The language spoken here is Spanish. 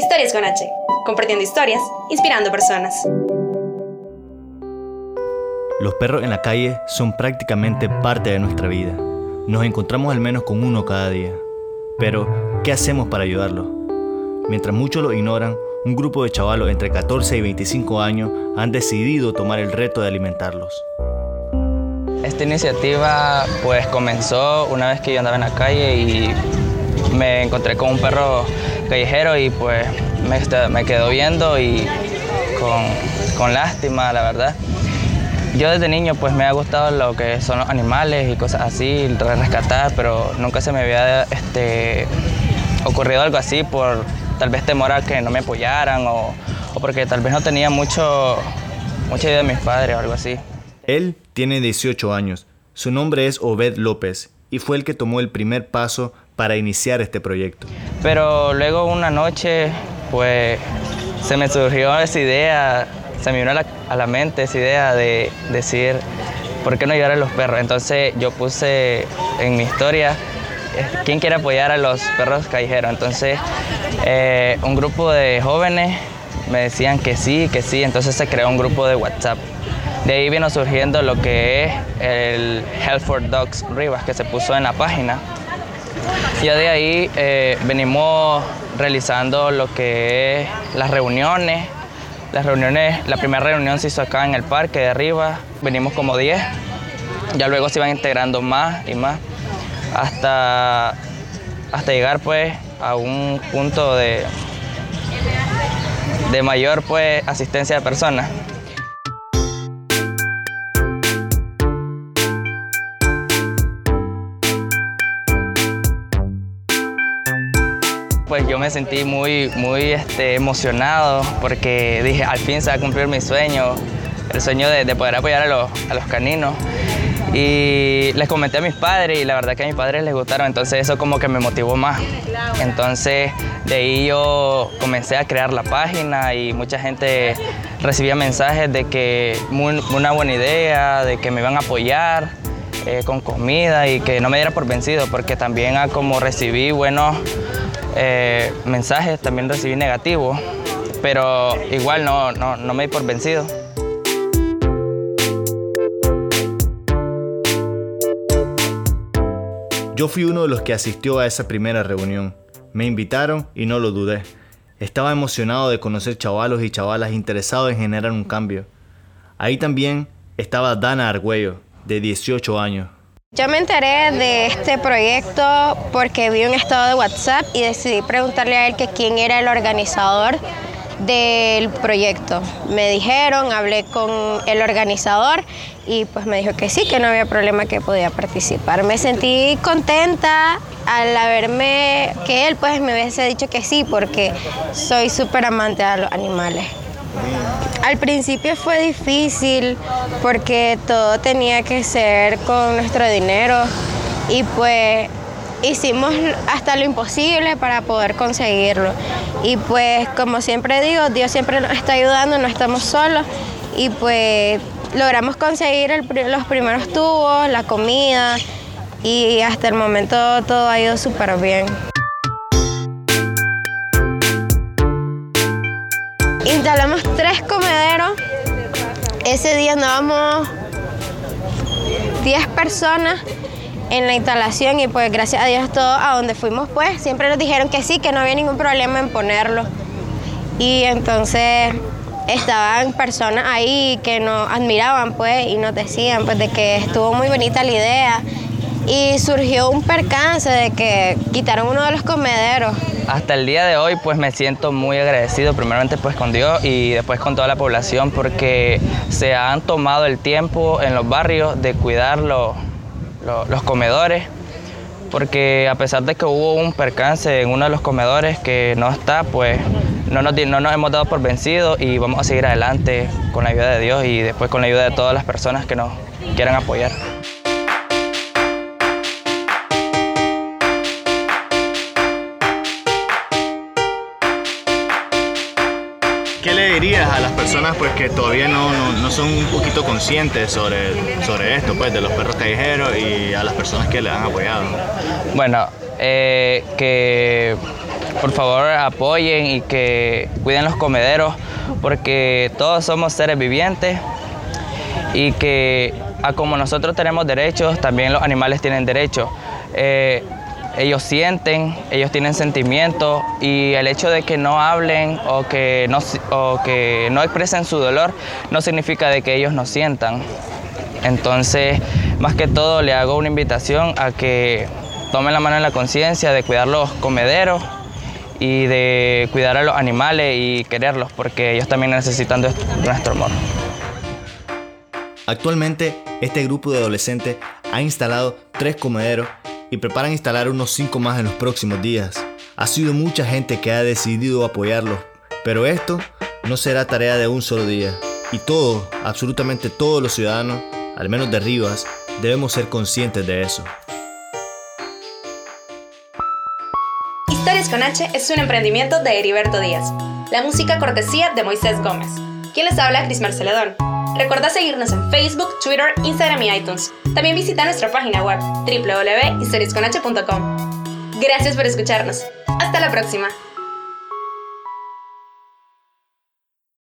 Historias con H, compartiendo historias, inspirando personas. Los perros en la calle son prácticamente parte de nuestra vida. Nos encontramos al menos con uno cada día. Pero, ¿qué hacemos para ayudarlos? Mientras muchos lo ignoran, un grupo de chavalos entre 14 y 25 años han decidido tomar el reto de alimentarlos. Esta iniciativa pues comenzó una vez que yo andaba en la calle y me encontré con un perro callejero y pues me, quedó viendo y con, lástima, la verdad. Yo desde niño pues me ha gustado lo que son los animales y cosas así, rescatar, pero nunca se me había este, ocurrido algo así por tal vez temor a que no me apoyaran o, o porque tal vez no tenía mucho, mucha idea de mis padres o algo así. Él tiene 18 años. Su nombre es Obed López y fue el que tomó el primer paso para iniciar este proyecto. Pero luego una noche, pues se me surgió esa idea, se me vino a la, mente esa idea de decir, ¿por qué no ayudar a los perros? Entonces yo puse en mi historia, ¿quién quiere apoyar a los perros callejeros? Entonces eh, un grupo de jóvenes me decían que sí, que sí, entonces se creó un grupo de WhatsApp. De ahí vino surgiendo lo que es el Health for Dogs Rivas que se puso en la página. Ya de ahí eh, venimos realizando lo que es las reuniones. Las reuniones, la primera reunión se hizo acá en el parque de arriba, venimos como 10. Ya luego se iban integrando más y más hasta, hasta llegar pues a un punto de, de mayor pues asistencia de personas. Pues yo me sentí muy, muy este, emocionado porque dije, al fin se va a cumplir mi sueño, el sueño de, poder apoyar a los, a los, caninos. Y les comenté a mis padres y la verdad que a mis padres les gustaron, entonces eso como que me motivó más. Entonces de ahí yo comencé a crear la página y mucha gente recibía mensajes de que una buena idea, de que me iban a apoyar. Eh, con comida y que no me diera por vencido, porque también como recibí buenos eh, mensajes, también recibí negativos, pero igual no, no, no me di por vencido. Yo fui uno de los que asistió a esa primera reunión. Me invitaron y no lo dudé. Estaba emocionado de conocer chavalos y chavalas interesados en generar un cambio. Ahí también estaba Dana Argüello, de 18 años. Yo me enteré de este proyecto porque vi un estado de WhatsApp y decidí preguntarle a él que quién era el organizador del proyecto. Me dijeron, hablé con el organizador y pues me dijo que sí, que no había problema que podía participar. Me sentí contenta al haberme, que él pues me hubiese dicho que sí, porque soy súper amante a los animales. Al principio fue difícil porque todo tenía que ser con nuestro dinero y pues hicimos hasta lo imposible para poder conseguirlo. Y pues como siempre digo, Dios siempre nos está ayudando, no estamos solos y pues logramos conseguir los primeros tubos, la comida y hasta el momento todo ha ido súper bien. Instalamos tres comederos. Ese día andábamos 10 personas en la instalación y pues gracias a Dios todo a donde fuimos pues siempre nos dijeron que sí, que no había ningún problema en ponerlo. Y entonces estaban personas ahí que nos admiraban pues y nos decían pues de que estuvo muy bonita la idea y surgió un percance de que quitaron uno de los comederos. Hasta el día de hoy pues me siento muy agradecido primeramente pues con Dios y después con toda la población porque se han tomado el tiempo en los barrios de cuidar los, comedores porque a pesar de que hubo un percance en uno de los comedores que no está, pues no nos, no nos hemos dado por vencidos y vamos a seguir adelante con la ayuda de Dios y después con la ayuda de todas las personas que nos quieran apoyar. Dirías a las personas pues, que todavía no, no, son un poquito conscientes sobre, sobre esto, pues, de los perros callejeros y a las personas que le han apoyado? Bueno, eh, que por favor apoyen y que cuiden los comederos porque todos somos seres vivientes y que a como nosotros tenemos derechos, también los animales tienen derechos. Eh, ellos sienten, ellos tienen sentimientos y el hecho de que no hablen o que no, expresen su dolor no significa de que ellos no sientan. Entonces, más que todo, le hago una invitación a que tomen la mano en la conciencia de cuidar los comederos y de cuidar a los animales y quererlos, porque ellos también necesitan nuestro amor. Actualmente, este grupo de adolescentes ha instalado tres comederos y preparan instalar unos cinco más en los próximos días. Ha sido mucha gente que ha decidido apoyarlos, pero esto no será tarea de un solo día. Y todos, absolutamente todos los ciudadanos, al menos de Rivas, debemos ser conscientes de eso. Historias con H es un emprendimiento de Heriberto Díaz. La música cortesía de Moisés Gómez. ¿Quién les habla? Cris Marceledón. Recuerda seguirnos en Facebook, Twitter, Instagram y iTunes. También visita nuestra página web www.historiasconh.com. Gracias por escucharnos. Hasta la próxima.